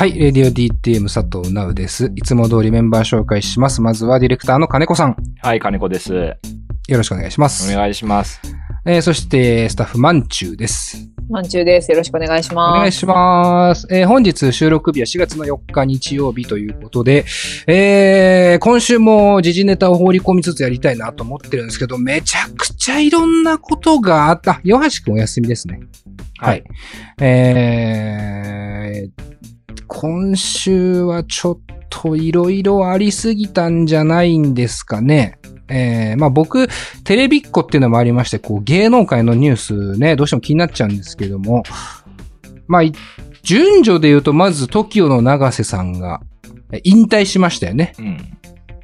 はい、レディオ DTM 佐藤直です。いつも通りメンバー紹介します。まずはディレクターの金子さん。はい、金子です。よろしくお願いします。お願いします。えーそして、スタッフ、まんちゅうです。まんちゅうです。よろしくお願いしおます。願いします。えー本日収録日は4月の4日日曜日ということで、えー今週も時事ネタを放り込みつつやりたいなと思ってるんですけど、めちゃくちゃいろんなことがあった。岩橋くんお休みですね。はい。えー今週はちょっといろいろありすぎたんじゃないんですかね。えーまあ僕、テレビっ子っていうのもありまして、こう芸能界のニュースね、どうしても気になっちゃうんですけども、まあ、い順序で言うと、まず TOKIO の永瀬さんがえ引退しましたよね。うん。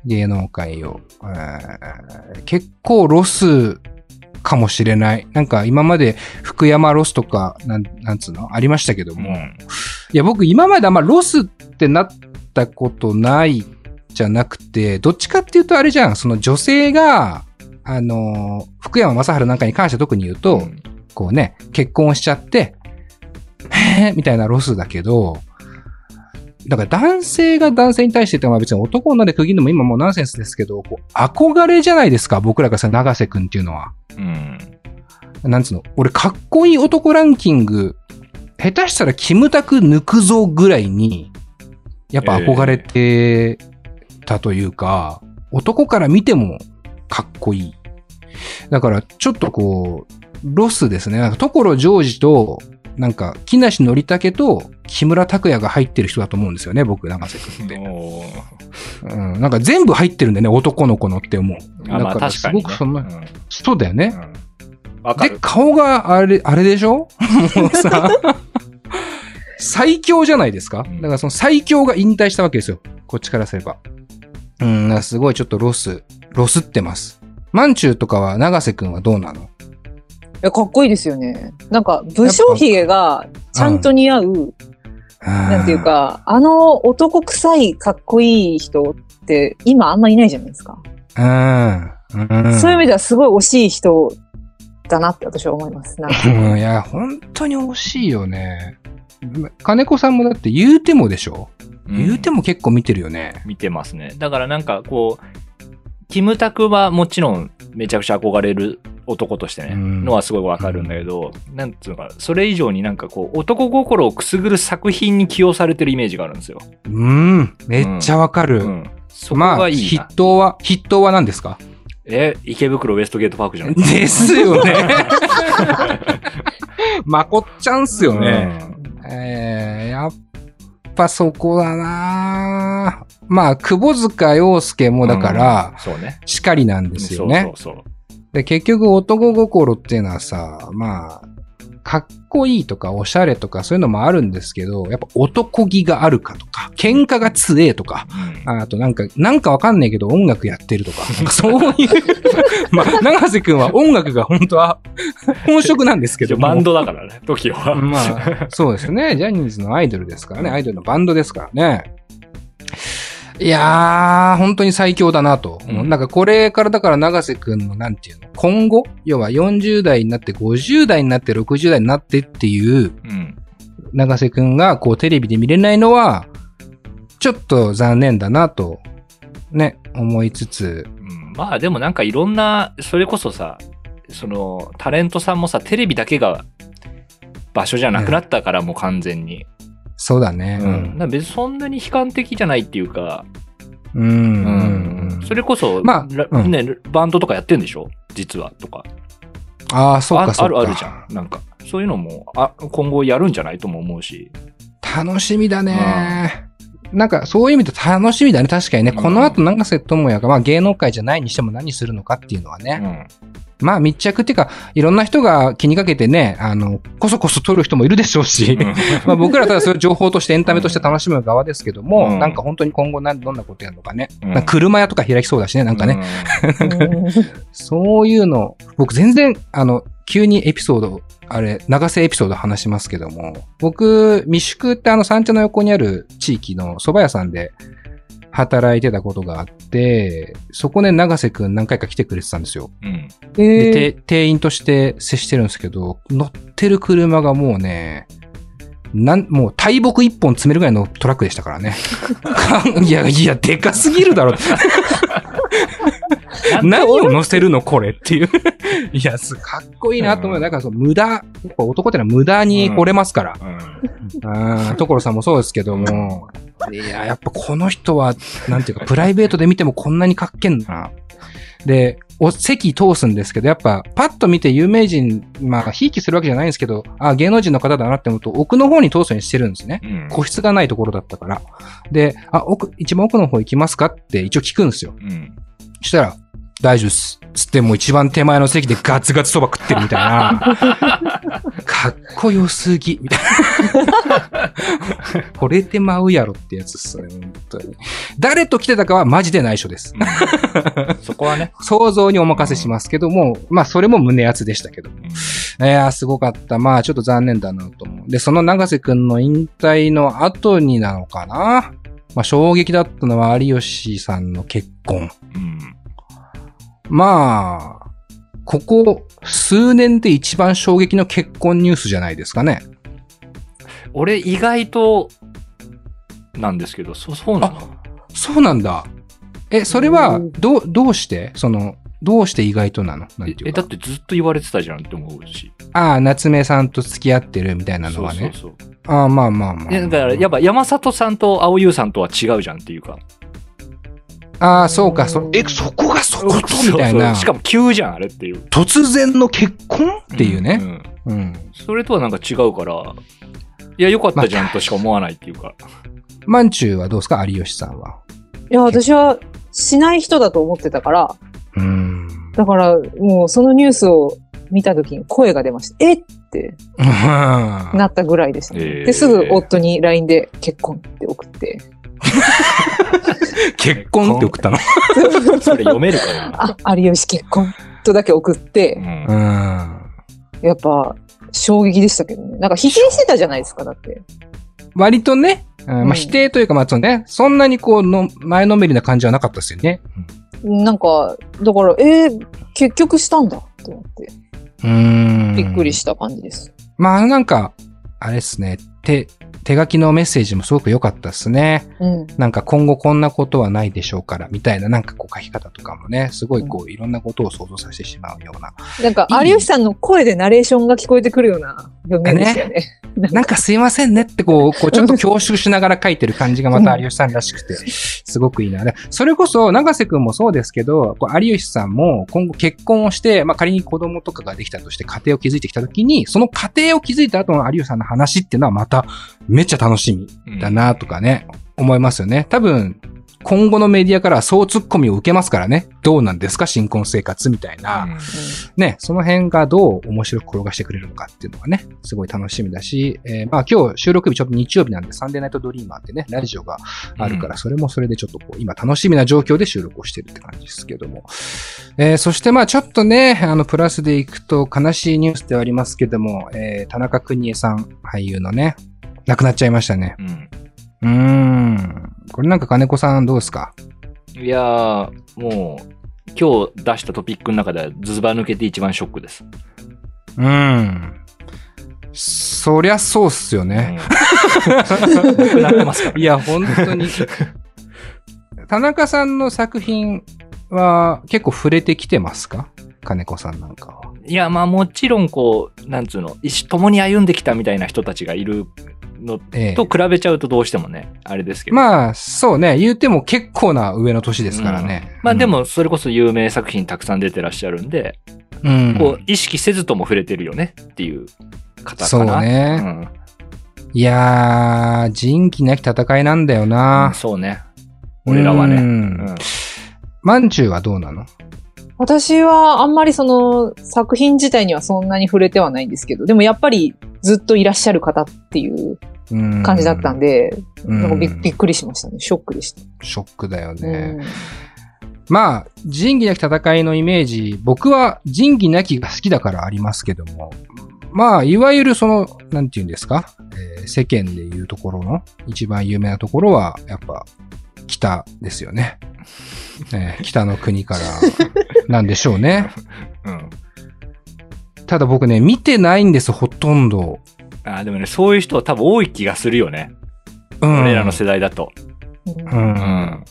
芸能界を。えー結構ロスかもしれない。なんか今まで福山ロスとか、なん、なんつうの？ありましたけども。うん。いや、僕今まであんまロスってなったことないじゃなくて、どっちかっていうとあれじゃん、その女性が、あのー、福山雅治なんかに関して特に言うと、うんこうね、結婚しちゃって、へーみたいなロスだけど、だから男性が男性に対してって、まあ別に男女で区切るのも今もうナンセンスですけど、こう憧れじゃないですか、僕らがさ、長瀬くんっていうのは。うん。なんつうの俺かっこいい男ランキング、下手したらキムタク抜くぞぐらいに、やっぱ憧れてたというか、男から見てもかっこいい。だからちょっとこう、ロスですね。なんか所ジョージと、なんか木梨憲武と木村拓哉が入ってる人だと思うんですよね、僕、長瀬くんって。うん、なんか全部入ってるんだよね、男の子のって思う。だから。すごくそんそうだよね。うんでる、。顔があれ、あれでしょ？もうさ、最強じゃないですか？うんだからその最強が引退したわけですよ。こっちからすれば。うん、すごいちょっとロス、ロスってます。マンチューとかは長瀬くんはどうなの？いやかっこいいですよね。なんか、武将髭がちゃんと似合う、なんていう。か、あの男臭いかっこいい人って今あんまいないじゃないですか。うん。うん。そういう意味ではすごい惜しい人だなって私は思います。なんかうん、いや、本当に惜しいよね。金子さんもだって言うてもでしょ、うん言うても結構見てるよね。見てますね。だからなんかこう、キムタクはもちろんめちゃくちゃ憧れる男としてね、うんのはすごいわかるんだけど、なんつうのかな、それ以上になんかこう、男心をくすぐる作品に起用されてるイメージがあるんですよ。うん、めっちゃわかる。うん。そこまあ、がいい筆な。頭は、筆頭は何ですか？え、池袋ウエストゲートパークじゃないですよね。まこっちゃんっすよね。うんえー、やっぱそこだなまあ、窪塚洋介もだから、うんそうね。しかりなんですよね。そうそうそう。で結局男心っていうのはさ、まあ、かっこいいとかおしゃれとかそういうのもあるんですけど、やっぱ男気があるかとか、喧嘩が強えとか、うんあとなんか、なんかわかんないけど音楽やってるとか、かそういう、まあ、長瀬くんは音楽が本当は本職なんですけども。バンドだからね、時は。まあ、そうですよね。ジャニーズのアイドルですからね。アイドルのバンドですからね。いやー、本当に最強だなと。うんなんかこれからだから長瀬くんのなんていうの？今後？要は40代になって50代になって60代になってっていううん。長瀬くんがこうテレビで見れないのは、ちょっと残念だなと、ね、思いつつ、うんまあでもなんかいろんな、それこそさ、そのタレントさんもさ、テレビだけが場所じゃなくなったからもう完全に。そうだね。うん。別にそんなに悲観的じゃないっていうか、うん。うん。うんそれこそ、まあね、バンドとかやってんでしょ？実はとか。ああ、そうか、そうか。ああるあるじゃん。なんか、そういうのもあ今後やるんじゃないとも思うし。楽しみだね。なんか、そういう意味で楽しみだね。確かにね。うんこの後、長瀬智也が、まあ芸能界じゃないにしても何するのかっていうのはうね。ん。まあ密着っていうか、いろんな人が気にかけてね、あの、こそこそ撮る人もいるでしょうし。まあ僕らただそれを情報としてエンタメとして楽しむ側ですけども、うんなんか本当に今後なんどんなことやるのかね。うんなんか車屋とか開きそうだしね、なんかね。うん そういうの、僕全然、あの、急にエピソード、あれ、長瀬エピソード話しますけども、僕、未宿ってあの三茶の横にある地域の蕎麦屋さんで働いてたことがあって、そこね、長瀬くん何回か来てくれてたんですよ。うん。で、店員として接してるんですけど、乗ってる車がもうね、なん、もう大木一本詰めるぐらいのトラックでしたからね。いや、いや、でかすぎるだろ。何を乗せるのこれっていう。いや、すかっこいいなと思う。うんだからその無駄、やっぱ男ってのは無駄に来れますから。うん。うん、所さんもそうですけども。いや、やっぱこの人は、なんていうか、プライベートで見てもこんなにかっけんな。で、お席通すんですけど、やっぱ、パッと見て有名人、まあ、ひいきするわけじゃないんですけど、あ、芸能人の方だなって思うと、奥の方に通すようにしてるんですね。うん。個室がないところだったから。で、あ、奥、一番奥の方行きますかって一応聞くんですよ。うん。そしたら、大丈夫っす。つってもう一番手前の席でガツガツそば食ってるみたいな。かっこよすぎ。みたいな。惚れてまうやろってやつっすね、本当に。誰と来てたかはマジで内緒です。うんそこはね。想像にお任せしますけども、まあそれも胸熱でしたけど。うんいやー、すごかった。まあ、ちょっと残念だなと思う。で、その長瀬くんの引退の後になのかなまあ、衝撃だったのは有吉さんの結婚。うん。まあ、ここ数年で一番衝撃の結婚ニュースじゃないですかね。俺意外と、なんですけど、そ、そうなのそうなんだ。え、それは、どう、どうして？その、どうして意外となの？なんていえ、だっ。てずっと言われてたじゃんって思うし。ああ、夏目さんと付き合ってるみたいなのはね。そうそうそう。ああ、まあまあまあ。いや、だから、やっぱ山里さんと青優さんとは違うじゃんっていうか。ああ、そうか、そ、え、そこがそことみたいな。そうそうしかも急じゃん、あれっていう。突然の結婚？っていうね。んうん。それとはなんか違うから、いや、よかったじゃんとしか思わないっていうか。まんちゅうはどうですか？有吉さんは。いや、私はしない人だと思ってたから、うーん。だからもうそのニュースを見た時に声が出ました。えって なったぐらいでしたね。えーで、すぐ夫に LINE で結婚って送って。結婚って送ったの？それ読めるかな？あ、有吉結婚とだけ送ってう、んう。ん。やっぱ衝撃でしたけどね。なんか否定してたじゃないですか、だって。割とね、まあ、否定というか、まあ、そのね、そんなにこうの、前のめりな感じはなかったですよね。なんか、だから、えー結局したんだと思って、うーん。びっくりした感じです。まあ、なんか、あれですね、手、手書きのメッセージもすごく良かったですね。うん。なんか今後こんなことはないでしょうから、みたいななんかこう書き方とかもね、すごいこういろんなことを想像させてしまうような。なんか、いい有吉さんの声でナレーションが聞こえてくるような文面でしたよね。なんかすいませんねってこう、こうちょっと恐縮しながら書いてる感じがまた有吉さんらしくて、すごくいいな。でそれこそ、長瀬くんもそうですけど、こう有吉さんも今後結婚をして、まあ仮に子供とかができたとして家庭を築いてきたときに、その家庭を築いた後の有吉さんの話っていうのはまためっちゃ楽しみだなとかね、思いますよね。多分、今後のメディアからはそうツッコミを受けますからね。どうなんですか新婚生活みたいな。うんね、その辺がどう面白く転がしてくれるのかっていうのがね、すごい楽しみだし、えーまあ今日収録日ちょっと日曜日なんでサンデーナイトドリーマーってね、ラジオがあるから、それもそれでちょっとこう、今楽しみな状況で収録をしてるって感じですけども。えーそしてまあちょっとね、あの、プラスでいくと悲しいニュースではありますけども、えー田中邦衛さん、俳優のね、亡くなっちゃいましたね。うんうーん。これなんか金子さんどうですか？いやー、もう、今日出したトピックの中ではズバ抜けて一番ショックです。うーん。そりゃそうっすよね。うん。なってますから、いや、本当に。田中さんの作品は結構触れてきてますか？金子さんなんかは。いや、まあもちろんこう、なんつうの、一緒共に歩んできたみたいな人たちがいるのええと比べちゃうとどうしてもね、あれですけど。まあ、そうね。言うても結構な上の年ですからね。まあでも、それこそ有名作品たくさん出てらっしゃるんで、うん、うんこう、意識せずとも触れてるよねっていう方かな。そうね。うんいやー、仁義なき戦いなんだようんな。そうね。俺らはね。ううんんまんちゅうはどうなの？私はあんまりその作品自体にはそんなに触れてはないんですけど、でもやっぱりずっといらっしゃる方っていううん感じだったんで、うんなんかびびっくりしましたね。ショックでした。ショックだようね。んまあ、仁義なき戦いのイメージ、僕は仁義なきが好きだからありますけども、まあ、いわゆるその、なんて言うんですか、えー世間でいうところの一番有名なところは、やっぱ、北ですよね。えー北の国からなんでしょうね。うん。ただ僕ね、見てないんです、ほとんど。あでもね、そういう人多分多い気がするよね。うん。俺らの世代だと。う。うんん。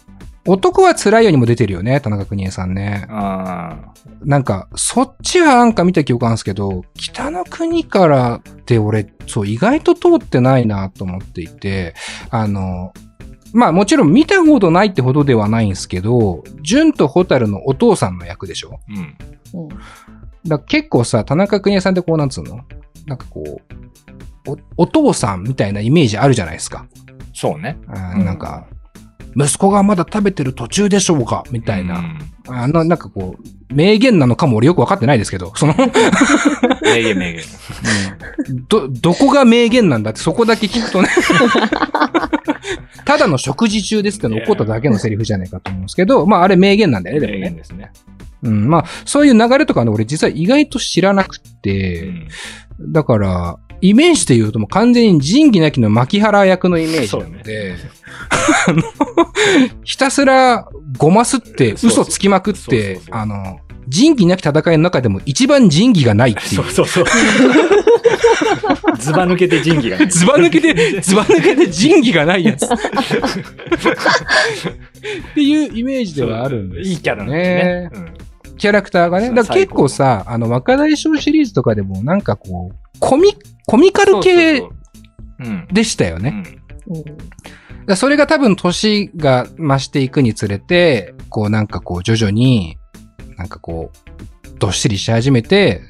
男は辛いようにも出てるよね、田中邦衛さんね。あなんか、そっちはなんか見た記憶あるんですけど、北の国からって俺、そう、意外と通ってないなと思っていて、あの、まあもちろん見たことないってほどではないんですけど、純と蛍のお父さんの役でしょ？うん。うんだ結構さ、田中邦衛さんってこうなんつうの？なんかこう、お、お父さんみたいなイメージあるじゃないですか。そうね。うんなんか、息子がまだ食べてる途中でしょうか？みたいな。うんあの、なんかこう、名言なのかも俺よくわかってないですけど、その、名言名言。ど、どこが名言なんだってそこだけ聞くとね。ただの食事中ですっての怒っただけのセリフじゃないかと思うんですけど、まああれ名言なんだよね、で名もね。言ですね。うん、まあそういう流れとかね、俺実は意外と知らなくうて、んだから、イメージで言うともう完全に仁義なきの牧原役のイメージなので、あの、ひたすらごますって嘘つきまくってあの、仁義なき戦いの中でも一番仁義がないっていうそう。そうそう。ズバ抜けて仁義がね。ズバ抜けて、ズバ抜けて仁義がないやつ。っていうイメージではあるんですいいキャラなんね。うんキャラクターがね。だから結構さ、あの、若大将シリーズとかでもなんかこう、コミ、コミカル系。でしたよね。それが多分年が増していくにつれて、こうなんかこう徐々に、なんかこう、どっしりし始めて、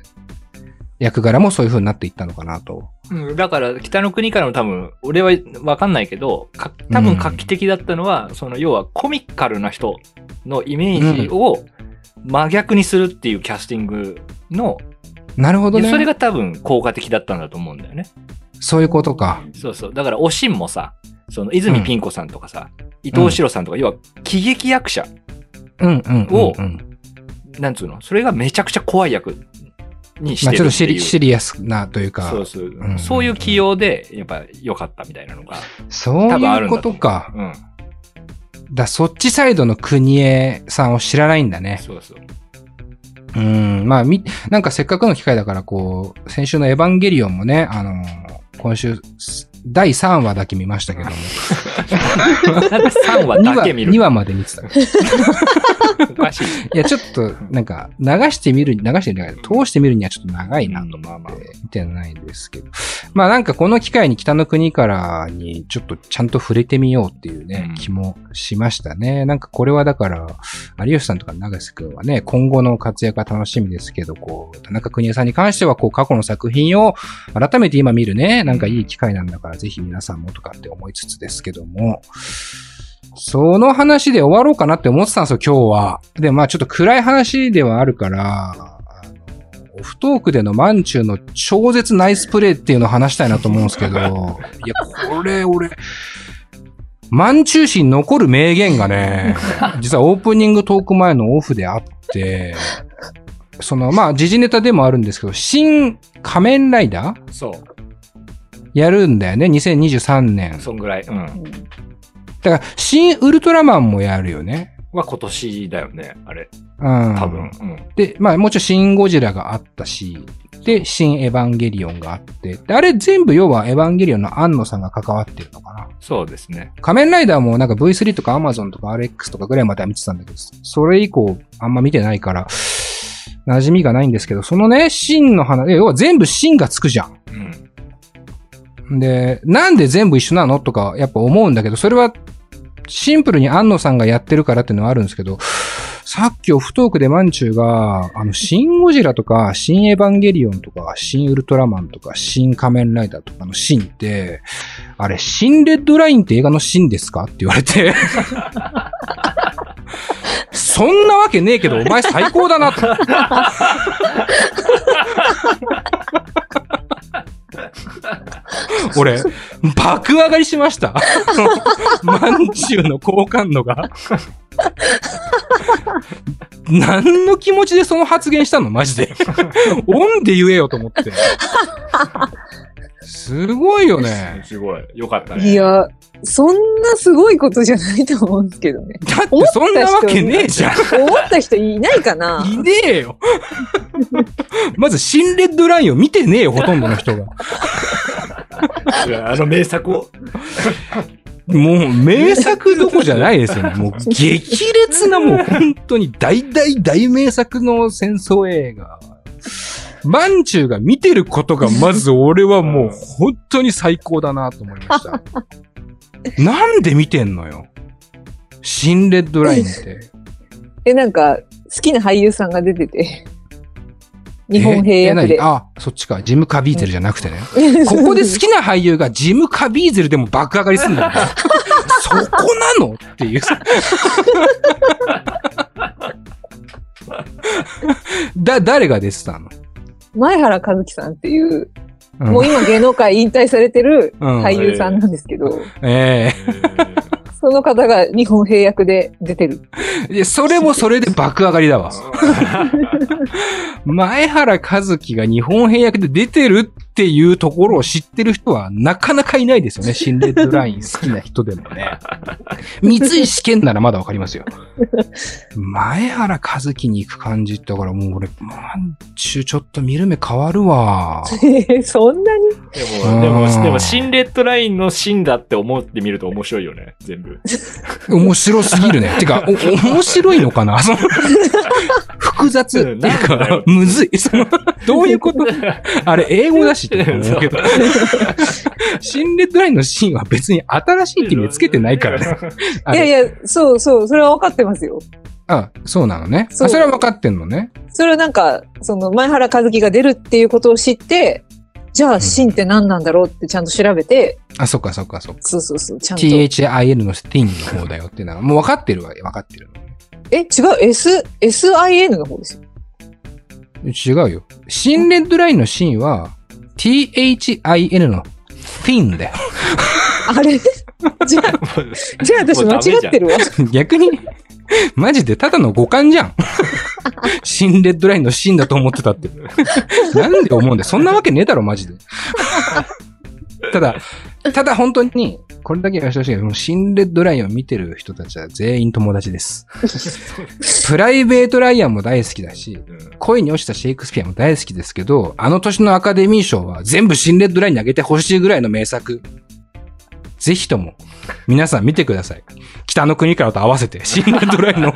役柄もそういう風になっていったのかなと。うん、だから、北の国からも多分、俺はわかんないけど、か多分画期的だったのは、その、要はコミカルな人のイメージを真逆にするっていうキャスティングの、なるほどね。それが多分効果的だったんだと思うんだよね。そういうことか。そうそう。だから、おしんもさ、その、泉ピン子さんとかさ、伊藤四郎さんとか、要は、喜劇役者、うんうんうん、をうん。なんつうの？それがめちゃくちゃ怖い役にしまあてるっていう。ちょっとシリシリアスなというか、そうそう、うんそういう起用で、やっぱ良かったみたいなのが。そういうことか。うん。だそっちサイドの国江さんを知らないんだね。そうそう。うん。まあ、み、なんかせっかくの機会だから、こう、先週のエヴァンゲリオンもね、あの今週、第3話だけ見ましたけども。なんで3話2話、だけ見る2話まで見てた。いおかしい。や、ちょっと、なんか、流してみる、流してみる、通してみるにはちょっと長いなと思って。見てないですけど。まあなんかこの機会に北の国からにちょっとちゃんと触れてみようっていうね、うん気もしましたね。なんかこれはだから、有吉さんとか長瀬くんはね、今後の活躍が楽しみですけど、こう、田中邦衛さんに関しては、こう、過去の作品を改めて今見るね、なんかいい機会なんだから、ぜひ皆さんもとかって思いつつですけども、その話で終わろうかなって思ってたんですよ、今日は。で、まあちょっと暗い話ではあるから、オフトークでのマンチューの超絶ナイスプレーっていうのを話したいなと思うんですけど、いや、これ俺、マンチュー誌に残る名言がね、実はオープニングトーク前のオフであって、その、まあ、時事ネタでもあるんですけど、新仮面ライダー？そやるんだよね、2023年う。。そんぐらい。うん。うんだから、新ウルトラマンもやるよね。は今年だよね、あれ。うん。多分。うん。で、まあもちろんシン・ゴジラがあったし、で、新エヴァンゲリオンがあって、であれ全部要はエヴァンゲリオンの安野さんが関わってるのかな。そうですね。仮面ライダーもなんか V3 とか Amazon とか RX とかぐらいまでは見てたんだけど、それ以降あんま見てないから、馴染みがないんですけど、そのね、シンの話、要は全部シンがつくじゃん。うん。で、なんで全部一緒なの？とかやっぱ思うんだけど、それはシンプルに安野さんがやってるからっていうのはあるんですけど、さっきオフトークでマンチューが、あの、シン・ゴジラとか、シン・エヴァンゲリオンとか、シン・ウルトラマンとか、シン・仮面ライダーとかのシンって、あれ、シン・レッドラインって映画のシンですか？って言われて、そんなわけねえけど、お前最高だなと。俺、爆上がりしました。まんじゅうの好感度が。何の気持ちでその発言したの？マジで。オンで言えよと思って。すごいよね。すごい。よかったね。いや、そんなすごいことじゃないと思うんですけどね。だってそんなわけねえじゃん。思った人いないかないねえよ。まず、新レッドラインを見てねえよ、ほとんどの人が。あの名作を。もう名作どこじゃないですよね。もう激烈なもう本当に大大大名作の戦争映画。マンチューが見てることがまず俺はもう本当に最高だなと思いました。なんで見てんのよ。新レッドラインって。え、なんか、好きな俳優さんが出てて。日本平え役で。あ、そっちか。ジム・カビーゼルじゃなくてね。ここで好きな俳優がジム・カビーゼルでも爆上がりするんだ そこなの？っていう。だ、誰が出てたの、前原和樹さんっていう、うん。もう今芸能界引退されてるうん俳優さんなんですけど、えその方が日本平役で出てる。えでそれもそれで爆上がりだわ。前原和樹が日本平役で出てるっていうところを知ってる人はなかなかいないですよね。新レッドライン好きな人でもね。三石健ならまだわかりますよ。前原和樹に行く感じだからもう俺、まんちゅうちょっと見る目変わるわ。そんなに？でも、でも、でも、新レッドラインの新だって思ってみると面白いよね、全部。面白すぎるね。てか、お面白いのかな？複雑っていううんなんだかよ、むずい。その、どういうこと？あれ、英語だしって思うけど。新レッドラインのシーンは別に新しいって意味でつけてないからね。いやいや、そうそう、それは分かってますよ。あ、そうなのね。そそれは分かってんのね。それはなんか、その前原和樹が出るっていうことを知って、じゃあ、シンって何なんだろうってちゃんと調べて、あ、そっかそっかそっか。そうそうそう、ちゃんと。THIN のティンの方だよっていうのは、もう分かってるわけ、分かってるえ、違う、S、SIN の方ですよ。の。違うよ。新レッドラインのシーンは、THIN のティンだよ。あれ？じゃあ、じゃあ私間違ってるわ。逆に、マジでただの五感じゃん。新レッドラインのシーンだと思ってたって。なんで思うんだよ。そんなわけねえだろ、マジで。ただ、ただ本当に、これだけはしてほしいけど、もう新レッドラインを見てる人たちは全員友達です。プライベートライアンも大好きだし、恋に落ちたシェイクスピアも大好きですけど、あの年のアカデミー賞は全部新レッドラインに上げてほしいぐらいの名作。ぜひとも、皆さん見てください。北の国からと合わせて、新レッドラインの。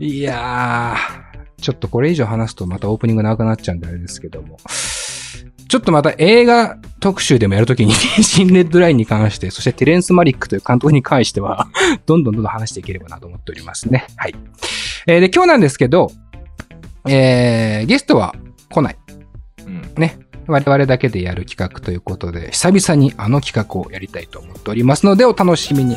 いやー、ちょっとこれ以上話すとまたオープニング長くなっちゃうんであれですけども。ちょっとまた映画特集でもやるときに、新レッドラインに関して、そしてテレンス・マリックという監督に関しては、どんどんどんどん話していければなと思っておりますね。はい。えーで、今日なんですけど、えー、ゲストは来ない。うんね。我々だけでやる企画ということで、久々にあの企画をやりたいと思っておりますので、お楽しみに。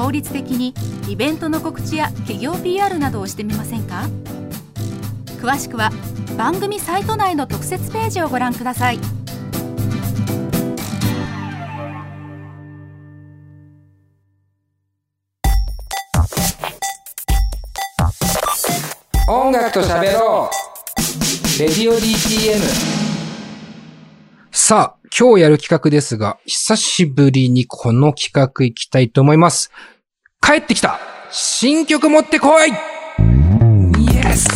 効率的にイベントの告知や企業 PR などをしてみませんか？詳しくは番組サイト内の特設ページをご覧ください。音楽と喋ろう。レディオ DTM さあ、今日やる企画ですが、久しぶりにこの企画行きたいと思います。帰ってきた新曲持ってこいイエス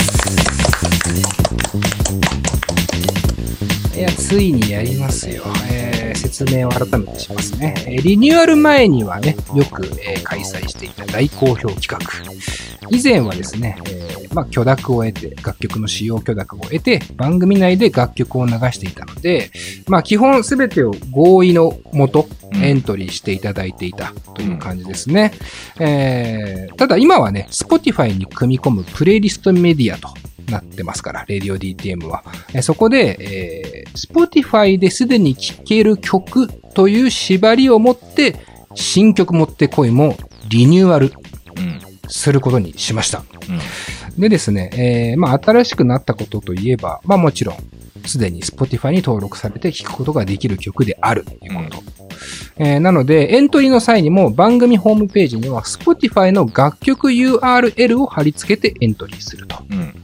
いや、ついにやりますよ。えー説明を改めてしますね。えーリニューアル前にはね、よく、えー開催していた大好評企画。以前はですね、えーまあ、許諾を得て、楽曲の使用許諾を得て、番組内で楽曲を流していたので、まあ、基本すべてを合意のもと、エントリーしていただいていたという感じですね。えーただ今はね、Spotify に組み込むプレイリストメディアとなってますから、Radio DTM は。えーそこで、えー Spotify ですでに聴ける曲という縛りを持って、新曲持ってこいもリニューアルうんすることにしました。うん。でですね、えー、まあ、新しくなったことといえば、まあもちろん、すでに Spotify に登録されて聴くことができる曲であるということ。えーなので、エントリーの際にも番組ホームページには Spotify の楽曲 URL を貼り付けてエントリーすると。うん。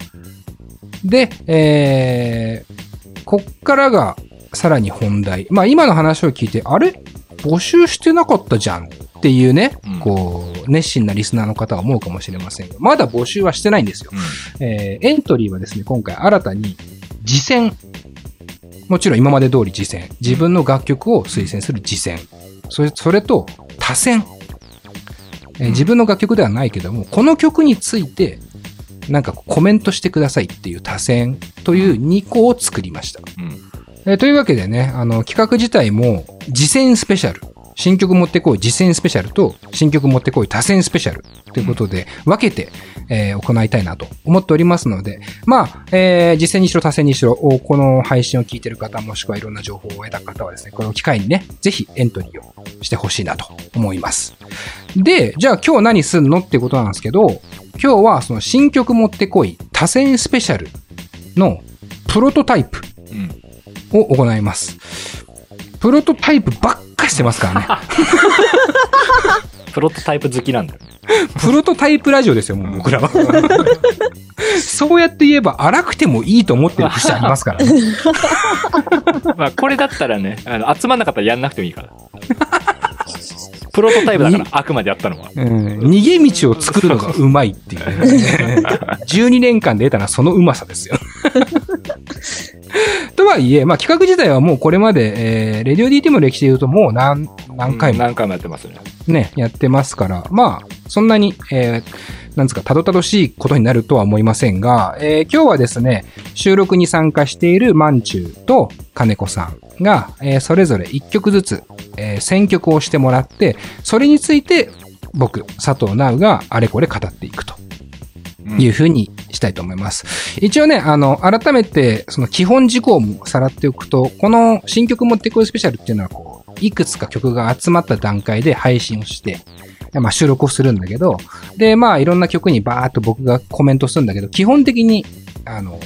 で、えー、こっからがさらに本題。まあ今の話を聞いて、あれ？募集してなかったじゃんっていうね、うんこう、熱心なリスナーの方は思うかもしれませんが、まだ募集はしてないんですよ。えーエントリーはですね、今回新たに、次戦。もちろん今まで通り次戦。自分の楽曲を推薦する次戦。それ、それと、多選。えー自分の楽曲ではないけども、この曲について、なんかコメントしてくださいっていう多選という2個を作りました。うん。えーというわけでね、あの、企画自体も、次戦スペシャル。新曲持ってこい次戦スペシャルと、新曲持ってこい多選スペシャル。ということで、分けて、えー行いたいなと思っておりますので、まあ、えー、実践にしろ多選にしろ、この配信を聞いてる方、もしくはいろんな情報を得た方はですね、これを機会にね、ぜひエントリーをしてほしいなと思います。で、じゃあ今日何すんのってことなんですけど、今日はその新曲持ってこい多選スペシャルのプロトタイプ。を行います。プロトタイプばっかしてますからね。プロトタイプ好きなんだよね。プロトタイプラジオですよ、もう僕らは。そうやって言えば荒くてもいいと思ってる節ありますからね。まあ、これだったらね、あの集まんなかったらやんなくてもいいから。プロトタイプだから、あくまでやったのは。うん、逃げ道を作るのがうまいっていう、ね。12年間で得たのはそのうまさですよ。とはいえ、まあ企画自体はもうこれまで、えー、レディオ DT の歴史で言うともう何、何回もうん何回もやってますね。ね、やってますから、まあ、そんなに、えー、なんですか、たどたどしいことになるとは思いませんが、えー今日はですね、収録に参加しているマンチューと金子さんが、えーそれぞれ1曲ずつ、えー選曲をしてもらって、それについて僕、佐藤直があれこれ語っていくとうんいうふうにしたいと思います。一応ね、あの、改めて、その基本事項もさらっておくと、この新曲持ってこいスペシャルっていうのは、こう、いくつか曲が集まった段階で配信をして、まあ収録をするんだけど、で、まあいろんな曲にバーっと僕がコメントするんだけど、基本的に、あの、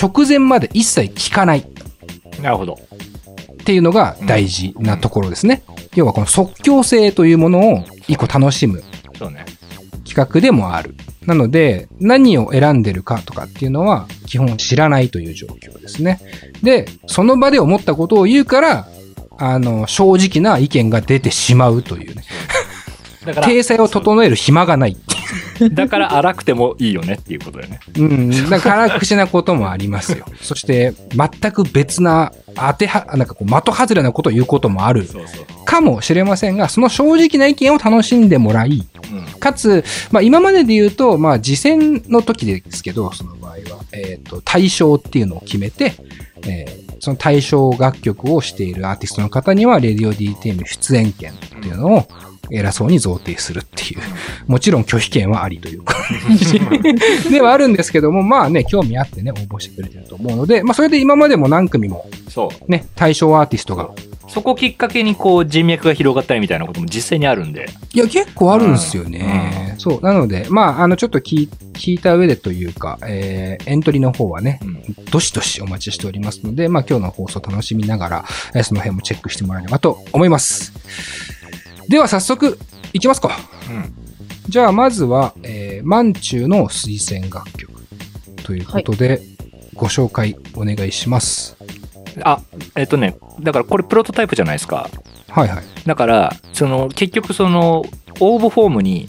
直前まで一切聞かないっなるほど。ていうのが大事なところですね。要はこの即興性というものを一個楽しむそうね。企画でもある。なので、何を選んでるかとかっていうのは、基本知らないという状況ですね。で、その場で思ったことを言うから、あの、正直な意見が出てしまうというね。だから、体裁を整える暇がない。だから荒くてもいいよねっていうことだよね。うん。だから、辛口なこともありますよ。そして、全く別な、当ては、なんかこう、的外れなことを言うこともある。かもしれませんが、その正直な意見を楽しんでもらい、うん。かつ、まあ今までで言うと、まあ次戦の時ですけど、その場合は、えっ、と、対象っていうのを決めて、えーその対象楽曲をしているアーティストの方には、レディオ DTM 出演権っていうのを偉そうに贈呈するっていう、もちろん拒否権はありという感じ ではあるんですけども、まあね、興味あってね、応募してくれてると思うので、まあそれで今までも何組もそう。ね、対象アーティストが、そこきっかけにこう人脈が広がったりみたいなことも実際にあるんで。いや、結構あるんですよね。そう。なので、まあ、あの、ちょっと聞い聞いた上でというか、えー、エントリーの方はねう、ん。どしどしお待ちしておりますので、まあ、今日の放送楽しみながら、えーその辺もチェックしてもらえればと思います。では、早速、いきますか。うん。じゃあ、まずは、えー、マンチューの推薦楽曲ということで、ご紹介お願いします。あ、えっとね、だからこれプロトタイプじゃないですか。はいはい。だから、その、結局その、応募フォームに、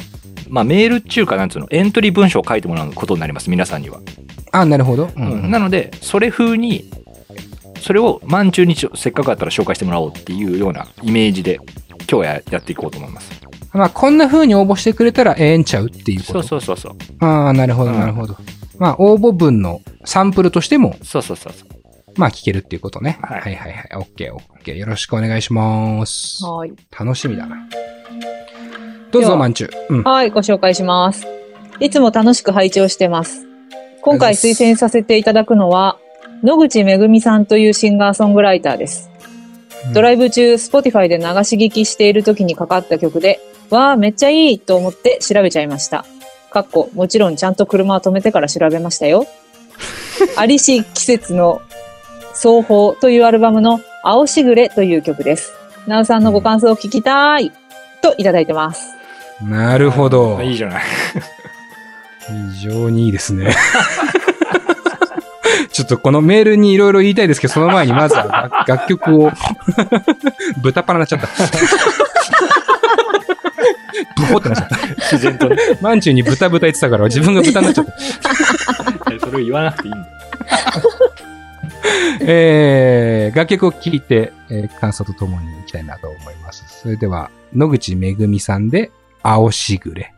まあメールっていうかなんつうの、エントリー文章を書いてもらうことになります、皆さんには。あ、なるほど。ううんなので、それ風に、それを満中にちょせっかくだったら紹介してもらおうっていうようなイメージで、今日ややっていこうと思います。まあ、こんな風に応募してくれたらええんちゃうっていうこそと。うそうそうそう。ああ、なるほど、うんなるほど。まあ、応募文のサンプルとしても、そうそうそうそう。まあ、聞けるっていうことね。はいはいはいはい。オッケーオッケー。よろしくお願いします。はい。楽しみだな。どうぞ、まんちゅう。うん。はい、ご紹介します。いつも楽しく拝聴してます。今回推薦させていただくのは、野口めぐみさんというシンガーソングライターです。ドライブ中、Spotify で流し聞きしている時にかかった曲で、わあ、めっちゃいいと思って調べちゃいました。かっこ、もちろんちゃんと車を止めてから調べましたよ。アリシ季節の双方というアルバムの青しぐれという曲です。なおさんのご感想を聞きたいといただいてます。なるほど。いいじゃない。非常にいいですね。ちょっとこのメールにいろいろ言いたいですけど、その前にまずは楽 楽曲を、豚っ腹なっちゃった。ブホってなっちゃった。自然とね。マンチューに豚豚言ってたから自分が豚になっちゃった。それを言わなくていいんだよ。えー、楽曲を聴いて、えー感想とともにいきたいなと思います。それでは、野口めぐみさんで、青しぐれ。